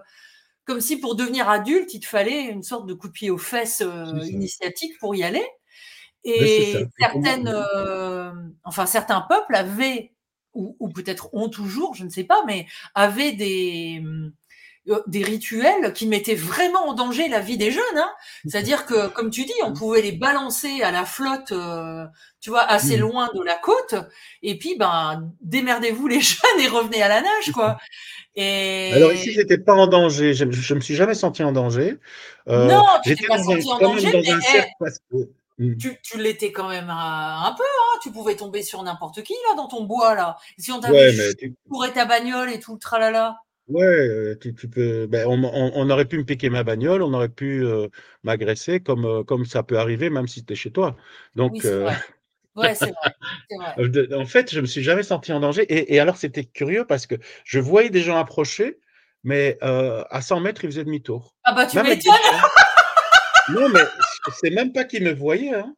comme si pour devenir adulte, il te fallait une sorte de coup de pied aux fesses euh, initiatique pour y aller. Et certaines, enfin certains peuples avaient, ou, ou peut-être ont toujours, je ne sais pas, mais avaient des des rituels qui mettaient vraiment en danger la vie des jeunes. Hein. C'est-à-dire que, comme tu dis, on pouvait les balancer à la flotte, euh, tu vois, assez loin de la côte, et puis, ben, démerdez-vous les jeunes et revenez à la nage, quoi. Et... Alors ici, j'étais pas en danger. Je, je me suis jamais senti en danger. Euh, non, tu t'es pas senti en danger, mais hmm. tu, tu l'étais quand même un, peu. Hein. Tu pouvais tomber sur n'importe qui là dans ton bois là. Si on t'avait ouais, tu... ta bagnole et tout le tralala. Ouais, euh, tu, peux. Ben, on, aurait pu me piquer ma bagnole, on aurait pu euh, m'agresser comme, euh, comme ça peut arriver, même si tu es chez toi. Donc, c'est vrai. Ouais, c'est vrai, en fait, je me suis jamais senti en danger. Et, alors, c'était curieux parce que je voyais des gens approcher, mais à 100 mètres, ils faisaient demi-tour. Ah bah tu m'étonnes Non, mais c'est même pas qu'il me voyait. Hein.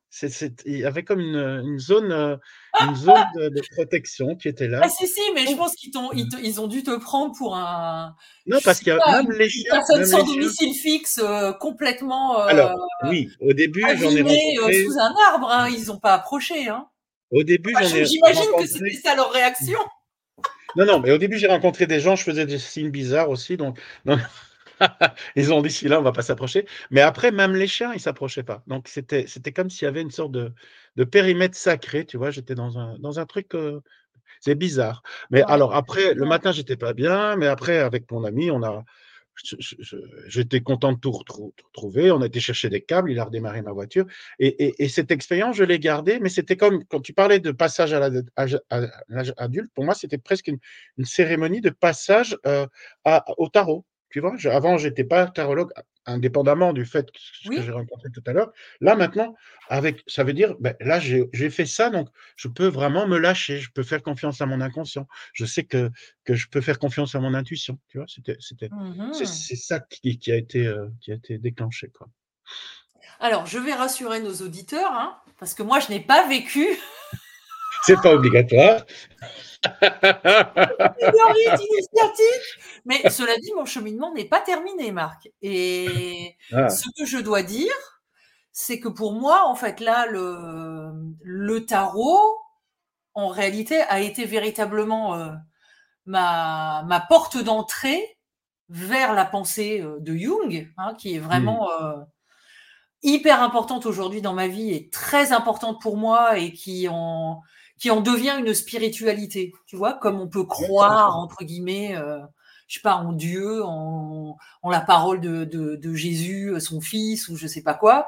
il y avait comme une, zone, euh, une zone de, protection qui était là. Ah, si, si, mais je pense qu'ils ils, ils, ont dû te prendre pour un. Non, parce qu'il y a même les chiens. Une personne sans domicile fixe, euh, complètement. Euh, Alors, oui, au début, j'en ai rencontré. sous un arbre, hein, ils n'ont pas approché. Hein. Au début, j'en ai. J'imagine que c'était ça leur réaction. Non, non, mais au début, j'ai rencontré des gens, je faisais des signes bizarres aussi. Donc, non, ils ont dit si là on va pas s'approcher. Mais après, même les chiens, ils s'approchaient pas. Donc c'était c'était comme s'il y avait une sorte de, de périmètre sacré, tu vois. J'étais dans un dans un truc. Euh, c'est bizarre. Mais alors après, le matin, j'étais pas bien. Mais après, avec mon ami, on a j'étais content de tout retrouver. On a été chercher des câbles, il a redémarré ma voiture. Et, et, cette expérience, je l'ai gardée, mais c'était comme quand tu parlais de passage à l'âge adulte, pour moi, c'était presque une, une, cérémonie de passage euh, à, au tarot. Tu vois, avant, je n'étais pas tarologue, indépendamment du fait que, que j'ai rencontré tout à l'heure. Là, maintenant, avec, ça veut dire, ben, là, j'ai fait ça, donc je peux vraiment me lâcher, je peux faire confiance à mon inconscient. Je sais que, que je peux faire confiance à mon intuition. Tu vois, c'était, c'était, c'est, mmh ça qui, qui, a été, euh, qui a été déclenché. Quoi. Alors, je vais rassurer nos auditeurs, hein, parce que moi, je n'ai pas vécu. C'est pas obligatoire. Mais cela dit, mon cheminement n'est pas terminé, Marc. Et ah. ce que je dois dire, c'est que pour moi, en fait, là, le, le tarot, en réalité, a été véritablement euh, ma, ma porte d'entrée vers la pensée euh, de Jung, hein, qui est vraiment hmm. euh, hyper importante aujourd'hui dans ma vie et très importante pour moi et qui en qui en devient une spiritualité, tu vois, comme on peut croire, entre guillemets, euh, je sais pas, en Dieu, en, en la parole de, de, de, Jésus, son fils, ou je sais pas quoi.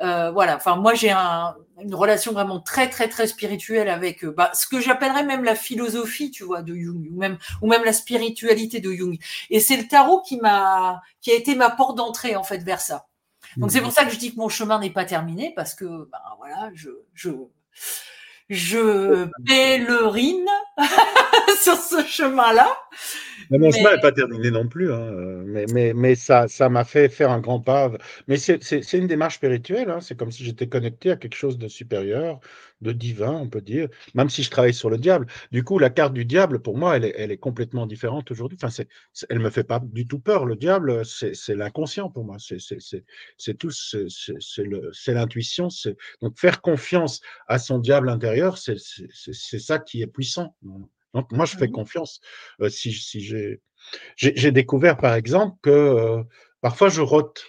Euh, voilà, enfin, moi, j'ai un, une relation vraiment très, très, très spirituelle avec euh, bah, ce que j'appellerais même la philosophie, tu vois, de Jung, ou même, ou même la spiritualité de Jung. Et c'est le tarot qui m'a, qui a été ma porte d'entrée, en fait, vers ça. Donc, c'est mmh. pour ça que je dis que mon chemin n'est pas terminé, parce que, ben, voilà, je, je, je pèlerine sur ce chemin-là. Mais mon chemin n'est pas terminé non plus, hein, euh, mais, mais, mais ça ça m'a fait faire un grand pas. Mais c'est une démarche spirituelle, hein, c'est comme si j'étais connecté à quelque chose de supérieur, de divin, on peut dire, même si je travaille sur le diable. Du coup, la carte du diable, pour moi, elle est, elle est complètement différente aujourd'hui. Enfin, c'est, elle me fait pas du tout peur. Le diable, c'est l'inconscient pour moi. C'est tout, c'est l'intuition. Donc, faire confiance à son diable intérieur, c'est ça qui est puissant. Donc, moi, je fais mmh confiance. Euh, si si j'ai j'ai découvert, par exemple, que euh, parfois je rote.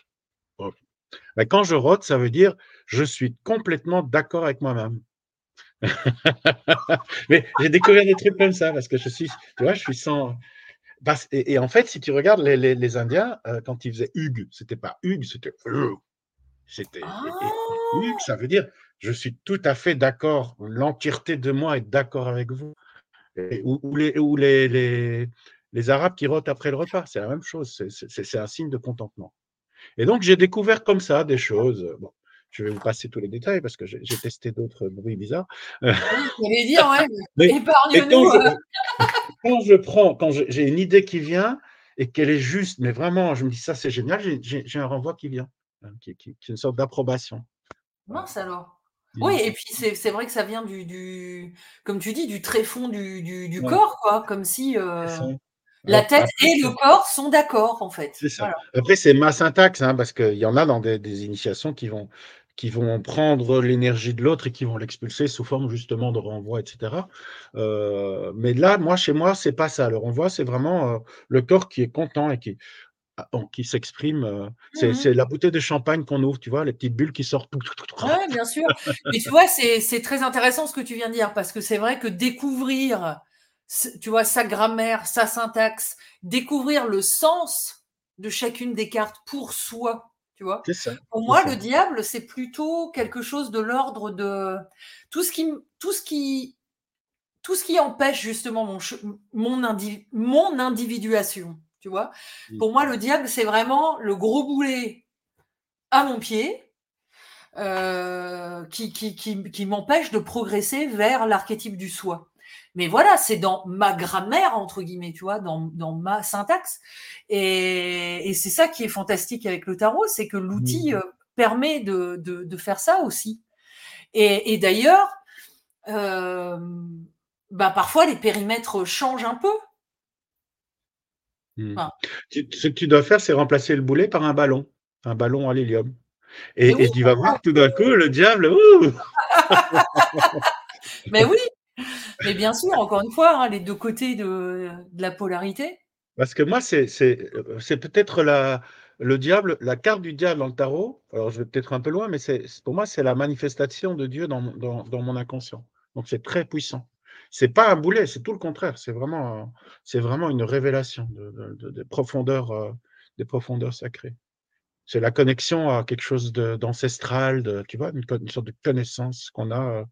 Mais quand je rote, ça veut dire je suis complètement d'accord avec moi-même. Mais j'ai découvert des trucs comme ça parce que je suis, tu vois, je suis sans. Et, en fait, si tu regardes les, les, Indiens, euh, quand ils faisaient Hugues, c'était pas Hugues, c'était C'était Hugues, ça veut dire je suis tout à fait d'accord, l'entièreté de moi est d'accord avec vous. Ou, les, ou les, les, les, Arabes qui rotent après le repas, c'est la même chose, c'est un signe de contentement. Et donc, j'ai découvert comme ça des choses. Bon, je vais vous passer tous les détails parce que j'ai testé d'autres bruits bizarres. Oui, vous dire, ouais, épargne-nous. Quand, je prends, quand j'ai une idée qui vient et qu'elle est juste, mais vraiment, je me dis ça, c'est génial, j'ai un renvoi qui vient, hein, qui, est une sorte d'approbation. Mince alors. Oui, et puis c'est vrai que ça vient du, du, comme tu dis, du tréfonds du, du, corps, quoi, comme si. Euh, la tête et le corps sont d'accord, en fait. Ça. Après, c'est ma syntaxe, hein, parce qu'il y en a dans des, initiations qui vont, qui vont prendre l'énergie de l'autre et qui vont l'expulser sous forme justement de renvoi, etc. Euh, mais là, moi, chez moi, c'est pas ça. Le renvoi, c'est vraiment euh, le corps qui est content et qui, ah, qui s'exprime. Euh, mmh c'est la bouteille de champagne qu'on ouvre, tu vois, les petites bulles qui sortent. Oui, bien sûr. Mais tu vois, c'est très intéressant ce que tu viens de dire, parce que c'est vrai que découvrir tu vois, sa grammaire, sa syntaxe, découvrir le sens de chacune des cartes pour soi, tu vois. Ça, pour moi, le diable, c'est plutôt quelque chose de l'ordre de tout ce qui, tout ce qui, tout ce qui empêche justement mon, mon, mon individuation, tu vois. Pour moi, le diable, c'est vraiment le gros boulet à mon pied. Euh, qui, qui, qui, qui m'empêche de progresser vers l'archétype du soi. Mais voilà, c'est dans ma grammaire, entre guillemets, tu vois, dans, dans ma syntaxe. Et, et c'est ça qui est fantastique avec le tarot, c'est que l'outil mmh. euh, permet de, de, faire ça aussi. Et, d'ailleurs, euh, bah parfois les périmètres changent un peu. Hmm. ce que tu dois faire, c'est remplacer le boulet par un ballon, un ballon à l'hélium. Et, et, tu vas voir tout d'un coup le diable. mais oui, mais bien sûr, encore une fois, hein, les deux côtés de, de, la polarité. Parce que moi, c'est peut-être la, le diable, la carte du diable dans le tarot. Alors, je vais peut-être un peu loin, mais pour moi, c'est la manifestation de Dieu dans, dans, dans mon inconscient. Donc, c'est très puissant. C'est pas un boulet, c'est tout le contraire. C'est vraiment, c'est vraiment une révélation de, de, de profondeurs, euh, des profondeurs sacrées. C'est la connexion à quelque chose d'ancestral, tu vois, une, sorte de connaissance qu'on a euh,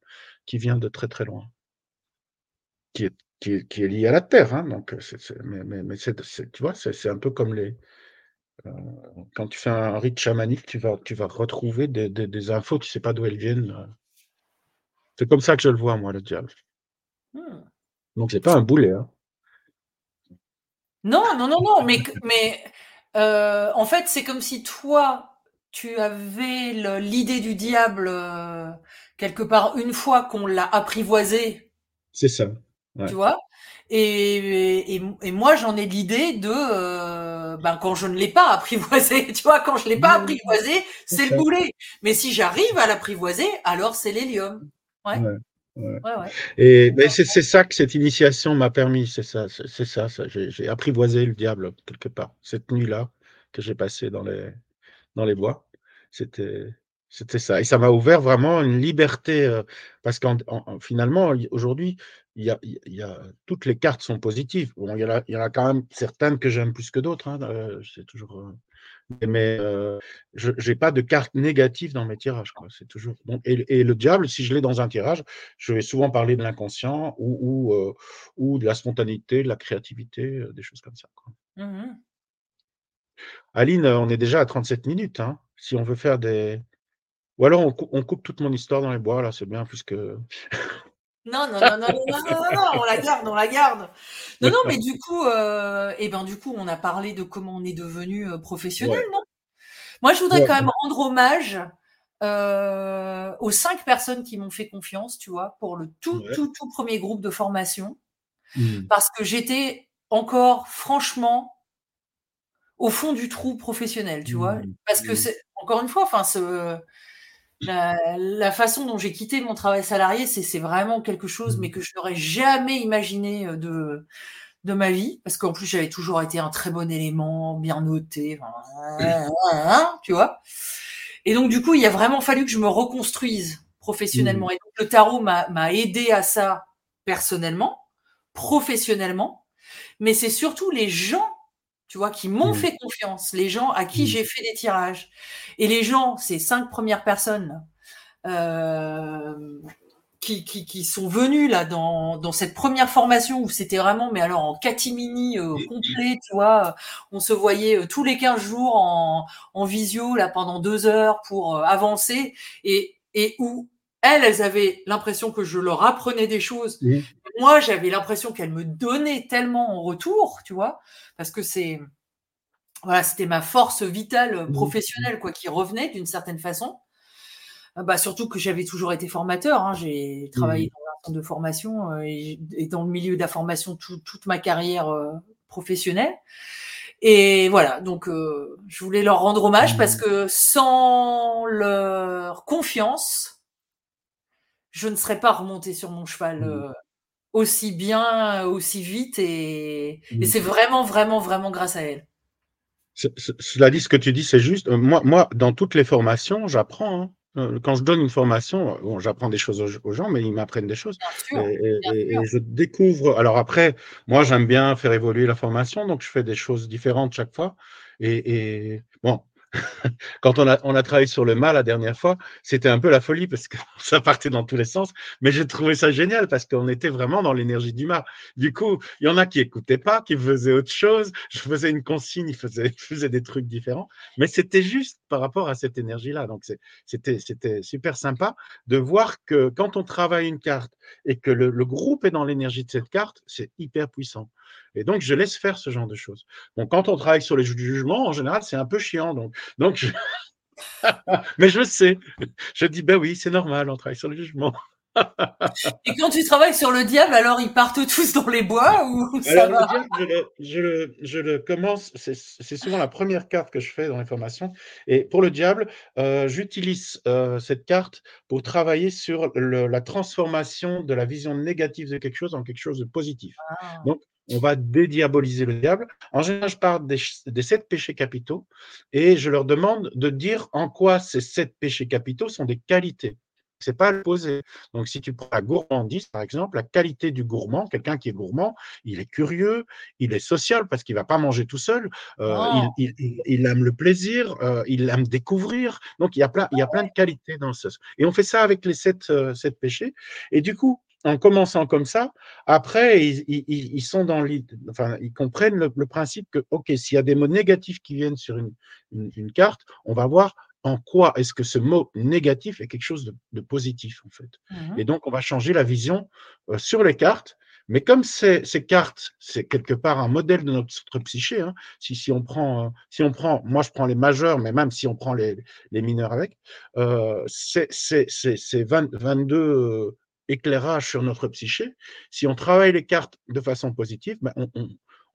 qui vient de très très loin, qui est, qui est, qui est liée à la terre. Hein, donc, mais, mais, mais tu vois, c'est un peu comme les, euh, quand tu fais un rite chamanique, tu vas, tu vas retrouver des, des, des infos, tu ne sais pas d'où elles viennent. C'est comme ça que je le vois, moi, le diable. Hmm. Donc, c'est pas un boulet. Hein. Non, non, non, non, mais, mais euh, en fait, c'est comme si toi, tu avais l'idée du diable euh, quelque part une fois qu'on l'a apprivoisé. C'est ça. Tu vois? Et, et, moi, j'en ai l'idée de, euh, ben, quand je ne l'ai pas apprivoisé, tu vois, quand je l'ai pas apprivoisé, c'est le boulet. Mais si j'arrive à l'apprivoiser, alors c'est l'hélium. Ouais. Ouais. Ouais, et ben, c'est ça que cette initiation m'a permis, c'est ça, c'est ça, ça. j'ai apprivoisé le diable quelque part cette nuit-là que j'ai passée dans les dans les bois. C'était c'était ça. Et ça m'a ouvert vraiment une liberté, euh, parce qu'en finalement, aujourd'hui, il y, a, y a, toutes les cartes sont positives. Bon, il y, en a, il y en a quand même certaines que j'aime plus que d'autres. Hein, euh, c'est toujours. Euh, mais je n'ai pas de cartes négatives dans mes tirages. C'est toujours. Bon, et, le diable, si je l'ai dans un tirage, je vais souvent parler de l'inconscient ou, ou, ou, de la spontanéité, de la créativité, des choses comme ça. Mmh Aline, on est déjà à 37 minutes. Hein, si on veut faire des, ou alors on, coupe toute mon histoire dans les bois, là, c'est bien, puisque. Non, non, non, non, non, non, non, non, on la garde, on la garde. Non, non, mais du coup, euh, eh ben, du coup, on a parlé de comment on est devenu euh, professionnel, non? Moi, je voudrais quand même rendre hommage euh, aux cinq personnes qui m'ont fait confiance, tu vois, pour le tout, tout, tout premier groupe de formation, mmh. parce que j'étais encore, franchement, au fond du trou professionnel, tu vois, mmh. parce que mmh. c'est encore une fois, enfin, ce la, façon dont j'ai quitté mon travail salarié, c'est vraiment quelque chose, mais mmh. que je n'aurais jamais imaginé euh, de, de ma vie, parce qu'en plus j'avais toujours été un très bon élément, bien noté, tu vois. Et donc du coup, il a vraiment fallu que je me reconstruise professionnellement. Mmh. Et donc le tarot m'a aidé à ça personnellement, professionnellement, mais c'est surtout les gens tu vois, qui m'ont mmh. fait confiance, les gens à qui mmh. j'ai fait des tirages. Et les gens, ces cinq premières personnes euh, qui, qui, qui, sont venues là dans, dans cette première formation où c'était vraiment, mais alors en catimini euh, complet, tu vois, on se voyait euh, tous les 15 jours en, en visio là pendant deux heures pour euh, avancer et, et où elles, elles avaient l'impression que je leur apprenais des choses. Mmh. Moi, j'avais l'impression qu'elles me donnaient tellement en retour, tu vois, parce que c'est voilà, c'était ma force vitale mmh. professionnelle quoi qui revenait d'une certaine façon. Euh, bah, surtout que j'avais toujours été formateur. Hein. J'ai travaillé mmh. dans un centre de formation euh, et, dans le milieu de la formation toute ma carrière euh, professionnelle. Et voilà, donc je voulais leur rendre hommage parce que sans leur confiance, je ne serais pas remonté sur mon cheval aussi bien, aussi vite. Et, mmh. c'est vraiment, vraiment, vraiment grâce à elle. Cela dit, ce que tu dis, c'est juste. Euh, moi, moi, dans toutes les formations, j'apprends. Hein. Euh, quand je donne une formation, bon, j'apprends des choses aux, gens, mais ils m'apprennent des choses. et, je découvre. Alors après, moi, j'aime bien faire évoluer la formation, donc je fais des choses différentes chaque fois. Et, et bon, quand on a, on a travaillé sur le mal la dernière fois, c'était un peu la folie parce que ça partait dans tous les sens. Mais j'ai trouvé ça génial parce qu'on était vraiment dans l'énergie du mal. Du coup, il y en a qui écoutaient pas, qui faisaient autre chose. Je faisais une consigne, ils faisaient, faisaient des trucs différents. Mais c'était juste par rapport à cette énergie-là. Donc, c'était, c'était super sympa de voir que quand on travaille une carte et que le, le groupe est dans l'énergie de cette carte, c'est hyper puissant. Et donc, je laisse faire ce genre de choses. Donc, quand on travaille sur les jugements, en général, c'est un peu chiant. Donc, donc Mais je sais. Je dis, ben oui, c'est normal, on travaille sur le jugement. Et quand tu travailles sur le diable, alors ils partent tous dans les bois ou ça alors, va? le diable, je le, je, le, commence, c'est souvent la première carte que je fais dans les formations. Et pour le diable, euh, j'utilise euh, cette carte pour travailler sur le, la transformation de la vision négative de quelque chose en quelque chose de positif. Ah. Donc, on va dédiaboliser le diable. En général, je parle des, des, sept péchés capitaux et je leur demande de dire en quoi ces sept péchés capitaux sont des qualités c'est pas l'opposé. Donc, si tu prends la gourmandise, par exemple, la qualité du gourmand, quelqu'un qui est gourmand, il est curieux, il est social parce qu'il va pas manger tout seul, euh, oh. il, aime le plaisir, euh, il aime découvrir. Donc, il y a plein, il y a plein de qualités dans ce. Et on fait ça avec les sept, euh, sept péchés. Et du coup, en commençant comme ça, après, ils, sont dans enfin, ils comprennent le, principe que, OK, s'il y a des mots négatifs qui viennent sur une, une carte, on va voir en quoi est-ce que ce mot négatif est quelque chose de, positif, en fait. Mmh Et donc, on va changer la vision euh, sur les cartes. Mais comme ces, cartes, c'est quelque part un modèle de notre, psyché, hein, si, si, on prend, euh, si on prend, moi je prends les majeurs, mais même si on prend les, mineurs avec, euh, c'est 22 éclairages sur notre psyché. Si on travaille les cartes de façon positive, ben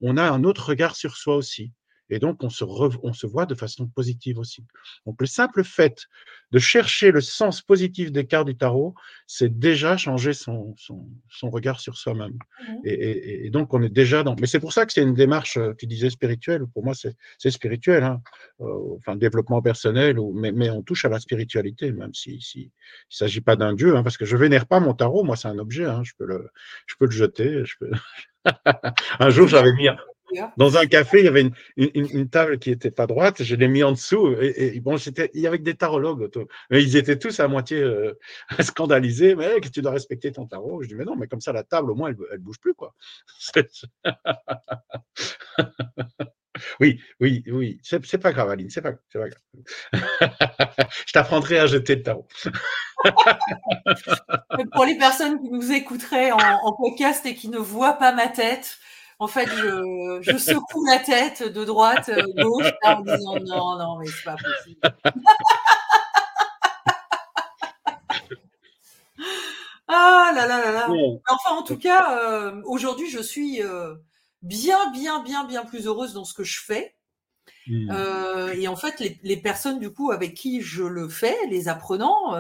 on a un autre regard sur soi aussi. Et donc, on se, on se voit de façon positive aussi. Donc, le simple fait de chercher le sens positif des cartes du tarot, c'est déjà changer son, son, son, regard sur soi-même. Mmh et, et, donc, on est déjà dans. Mais c'est pour ça que c'est une démarche, euh, tu disais spirituelle. Pour moi, c'est spirituel. Hein. Euh, enfin, développement personnel, ou, mais, mais, on touche à la spiritualité, même s'il si, ne s'agit pas d'un dieu, hein, parce que je vénère pas mon tarot. Moi, c'est un objet. Hein, je, peux le, je peux le jeter. Je peux... un jour, j'avais mis. Dans un café, il y avait une, une, une table qui était pas droite, je l'ai mis en dessous. Et, et bon, c'était, il y avait des tarologues autour. Mais ils étaient tous à moitié euh, scandalisés. Mais que tu dois respecter ton tarot. Je dis, mais non, mais comme ça, la table, au moins, elle, elle bouge plus, quoi. oui, oui, oui. C'est, pas grave, Aline, c'est pas, pas grave. je t'apprendrai à jeter le tarot. Pour les personnes qui nous écouteraient en, en podcast et qui ne voient pas ma tête, en fait, je, je secoue la tête de droite, euh, gauche, en disant non, non, mais c'est pas possible. ah là là là là. Enfin, en tout cas, euh, aujourd'hui, je suis euh, bien, bien, bien, bien plus heureuse dans ce que je fais. Hmm. et en fait, les, les, personnes du coup avec qui je le fais, les apprenants,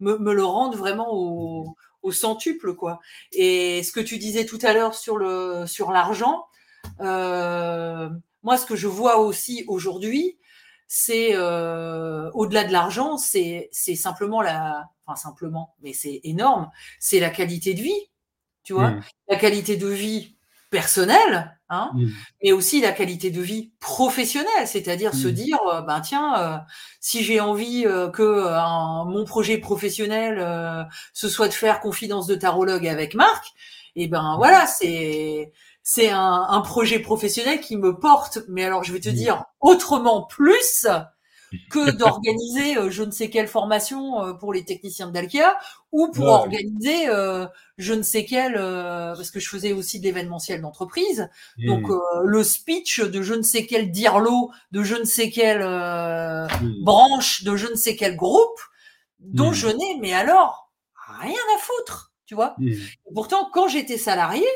me, me, le rendent vraiment au, au centuple, quoi. Et ce que tu disais tout à l'heure sur le sur l'argent, euh, moi, ce que je vois aussi aujourd'hui, c'est euh, au-delà de l'argent, c'est c'est simplement la, enfin simplement, mais c'est énorme, c'est la qualité de vie, tu vois, mmh. la qualité de vie personnelle, hein, mmh. mais aussi la qualité de vie professionnelle, c'est-à-dire se mmh. dire, euh, ben tiens, euh, si j'ai envie euh, que mon projet professionnel ce soit de faire confidence de tarologue avec Marc, et eh ben mmh. voilà, c'est c'est un, un, projet professionnel qui me porte, mais alors je vais te dire autrement plus que d'organiser euh, je ne sais quelle formation euh, pour les techniciens de Dalkia ou pour organiser euh, je ne sais quel parce que je faisais aussi de l'événementiel d'entreprise donc hmm. le speech de je ne sais quel dirlo de je ne sais quelle hmm. branche de je ne sais quel groupe dont hmm. je n'ai mais alors rien à foutre tu vois pourtant quand j'étais salarié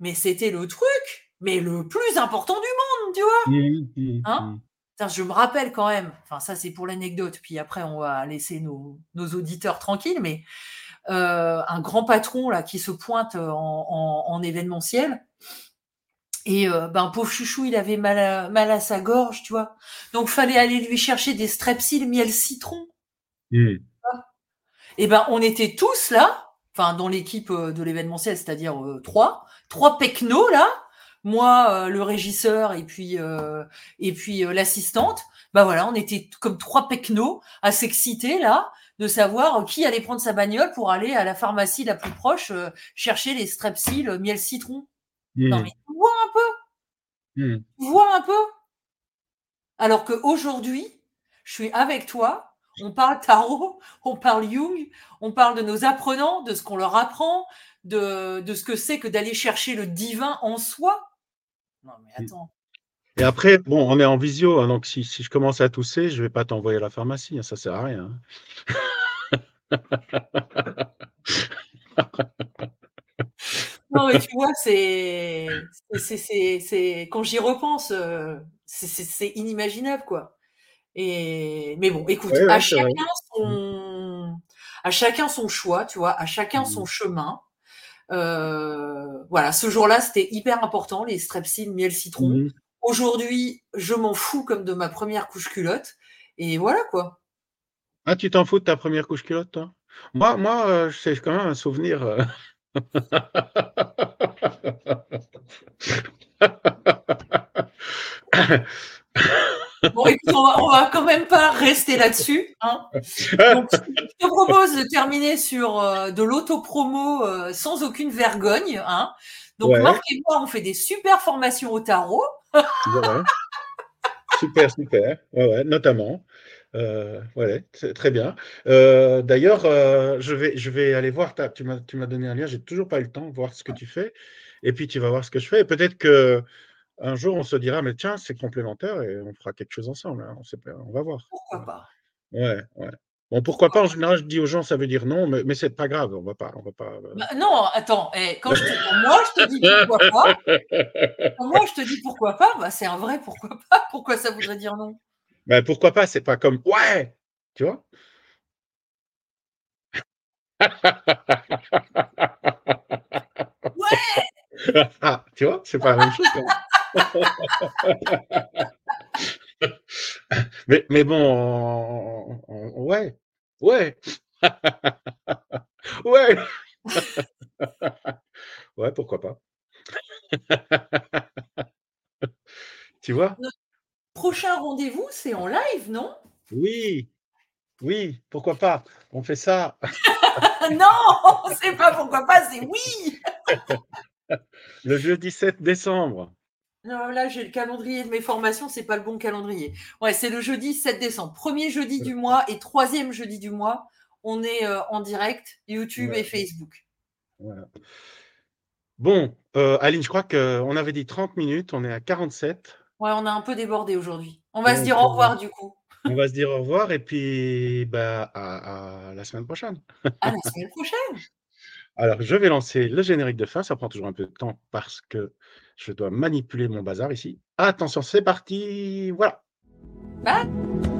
mais c'était le truc mais le plus important du monde tu vois hein je me rappelle quand même, enfin ça c'est pour l'anecdote, puis après on va laisser nos, auditeurs tranquilles, mais euh, un grand patron là qui se pointe en, événementiel, et euh, ben pauvre chouchou, il avait mal à, mal à sa gorge, tu vois. Donc fallait aller lui chercher des strepsils miel citron. Mmh. Et ben on était tous là, enfin dans l'équipe euh, de l'événementiel, c'est-à-dire trois, trois pecnos là, moi, euh, le régisseur et puis euh, et puis euh, l'assistante, bah voilà, on était comme trois pecnos à s'exciter là de savoir qui allait prendre sa bagnole pour aller à la pharmacie la plus proche chercher les strepsils miel citron. Non mmh. mais tu vois un peu, mmh. tu vois un peu. Alors qu'aujourd'hui, je suis avec toi, on parle tarot, on parle Jung, on parle de nos apprenants, de ce qu'on leur apprend, de, de ce que c'est que d'aller chercher le divin en soi. Non, mais mmh. attends. Et après, bon, on est en visio, hein, donc si, si, je commence à tousser, je ne vais pas t'envoyer à la pharmacie, hein, ça ne sert à rien. Hein. non, mais tu vois, c'est, quand j'y repense, euh, c'est inimaginable, quoi. Et, mais bon, écoute, à chacun son, à chacun son choix, tu vois, à chacun son mmh. chemin. Euh, voilà, ce jour-là, c'était hyper important, les strepsils, miel, citron. Mmh. Aujourd'hui, je m'en fous comme de ma première couche culotte. Et voilà, quoi. Ah, tu t'en fous de ta première couche culotte, toi? Moi, moi euh, c'est quand même un souvenir. Euh. Bon, écoute, on va, va quand même pas rester là-dessus. Hein. Donc, je te propose de terminer sur euh, de l'autopromo euh, sans aucune vergogne. Hein. Donc, Marc et moi, on fait des super formations au tarot. super, super. Ouais, ouais, notamment. Euh, ouais, très bien. Euh, d'ailleurs, je, vais, je vais aller voir. Ta, tu m'as donné un lien. J'ai toujours pas eu le temps de voir ce que tu fais. Et puis, tu vas voir ce que je fais. Et peut-être que un jour, on se dira, mais tiens, c'est complémentaire et on fera quelque chose ensemble. Hein, on, on, va voir. Pourquoi pas? Ouais, ouais. Bon, pourquoi pas En général, je dis aux gens, ça veut dire non, mais, mais c'est pas grave, on va pas, on va pas. Euh. Bah, non, attends. Eh, quand je te, moi, je te dis pourquoi pas. moi, je te dis pourquoi pas. Bah, c'est un vrai pourquoi pas. Pourquoi ça voudrait dire non? Bah, pourquoi pas C'est pas comme ouais, tu vois? Ouais. ah, tu vois, c'est pas la même chose. mais, mais bon, ouais, ouais, ouais, ouais, pourquoi pas. tu vois? Notre prochain rendez-vous, c'est en live, non? Oui, oui, pourquoi pas On fait ça. non, c'est pas pourquoi pas, c'est oui. Le jeudi 7 décembre. Non, là, j'ai le calendrier de mes formations, c'est pas le bon calendrier. Ouais, c'est le jeudi 7 décembre. Premier jeudi du mois et troisième jeudi du mois, on est euh, en direct, YouTube et Facebook. Bon, euh, Aline, je crois qu'on avait dit 30 minutes, on est à 47. Ouais, on a un peu débordé aujourd'hui. On va se dire au revoir du coup. On va se dire au revoir et puis bah, à, à la semaine prochaine. À la semaine prochaine. Alors, je vais lancer le générique de fin. Ça prend toujours un peu de temps parce que je dois manipuler mon bazar ici. Attention, c'est parti. Voilà. Bye.